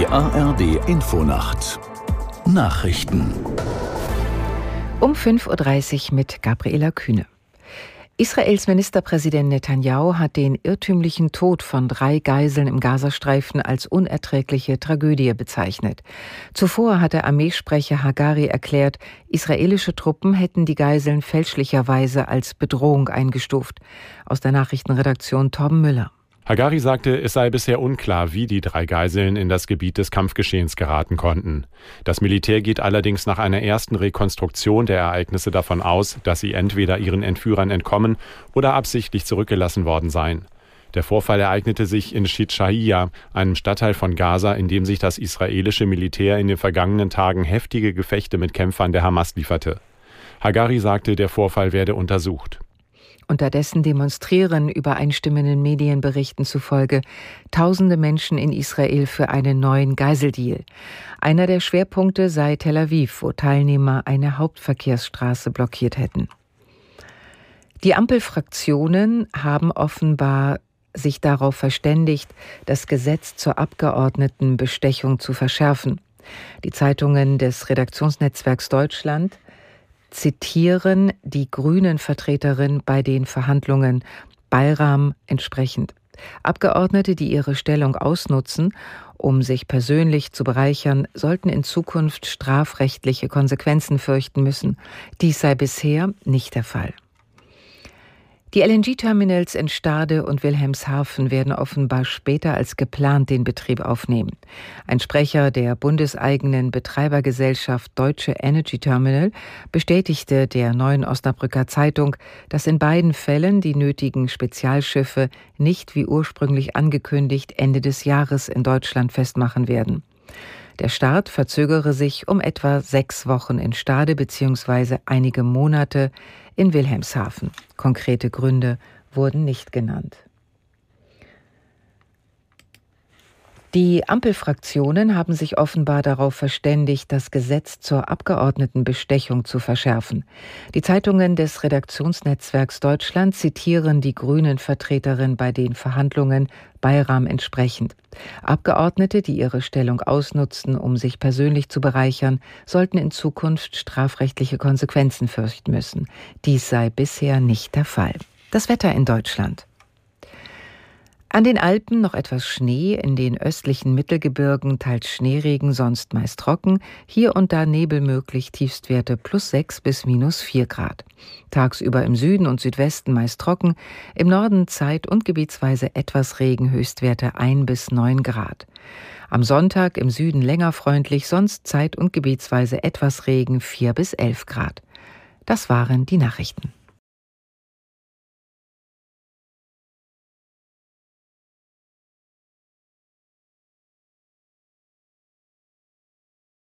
Die ARD Infonacht Nachrichten um 5.30 Uhr mit Gabriela Kühne. Israels Ministerpräsident Netanyahu hat den irrtümlichen Tod von drei Geiseln im Gazastreifen als unerträgliche Tragödie bezeichnet. Zuvor hatte Armeesprecher Hagari erklärt, israelische Truppen hätten die Geiseln fälschlicherweise als Bedrohung eingestuft. Aus der Nachrichtenredaktion Torben Müller. Hagari sagte, es sei bisher unklar, wie die drei Geiseln in das Gebiet des Kampfgeschehens geraten konnten. Das Militär geht allerdings nach einer ersten Rekonstruktion der Ereignisse davon aus, dass sie entweder ihren Entführern entkommen oder absichtlich zurückgelassen worden seien. Der Vorfall ereignete sich in Shitshaiya, einem Stadtteil von Gaza, in dem sich das israelische Militär in den vergangenen Tagen heftige Gefechte mit Kämpfern der Hamas lieferte. Hagari sagte, der Vorfall werde untersucht. Unterdessen demonstrieren übereinstimmenden Medienberichten zufolge tausende Menschen in Israel für einen neuen Geiseldeal. Einer der Schwerpunkte sei Tel Aviv, wo Teilnehmer eine Hauptverkehrsstraße blockiert hätten. Die Ampelfraktionen haben offenbar sich darauf verständigt, das Gesetz zur Abgeordnetenbestechung zu verschärfen. Die Zeitungen des Redaktionsnetzwerks Deutschland zitieren die grünen Vertreterin bei den Verhandlungen Bayram entsprechend. Abgeordnete, die ihre Stellung ausnutzen, um sich persönlich zu bereichern, sollten in Zukunft strafrechtliche Konsequenzen fürchten müssen. Dies sei bisher nicht der Fall. Die LNG-Terminals in Stade und Wilhelmshaven werden offenbar später als geplant den Betrieb aufnehmen. Ein Sprecher der bundeseigenen Betreibergesellschaft Deutsche Energy Terminal bestätigte der neuen Osnabrücker Zeitung, dass in beiden Fällen die nötigen Spezialschiffe nicht wie ursprünglich angekündigt Ende des Jahres in Deutschland festmachen werden. Der Start verzögere sich um etwa sechs Wochen in Stade bzw. einige Monate in Wilhelmshaven. Konkrete Gründe wurden nicht genannt. Die Ampelfraktionen haben sich offenbar darauf verständigt, das Gesetz zur Abgeordnetenbestechung zu verschärfen. Die Zeitungen des Redaktionsnetzwerks Deutschland zitieren die grünen Vertreterin bei den Verhandlungen Bayram entsprechend. Abgeordnete, die ihre Stellung ausnutzen, um sich persönlich zu bereichern, sollten in Zukunft strafrechtliche Konsequenzen fürchten müssen. Dies sei bisher nicht der Fall. Das Wetter in Deutschland. An den Alpen noch etwas Schnee, in den östlichen Mittelgebirgen teils Schneeregen, sonst meist trocken, hier und da Nebel möglich, Tiefstwerte plus 6 bis minus 4 Grad. Tagsüber im Süden und Südwesten meist trocken, im Norden zeit- und gebietsweise etwas Regen, Höchstwerte 1 bis 9 Grad. Am Sonntag im Süden länger freundlich, sonst zeit- und gebietsweise etwas Regen 4 bis 11 Grad. Das waren die Nachrichten.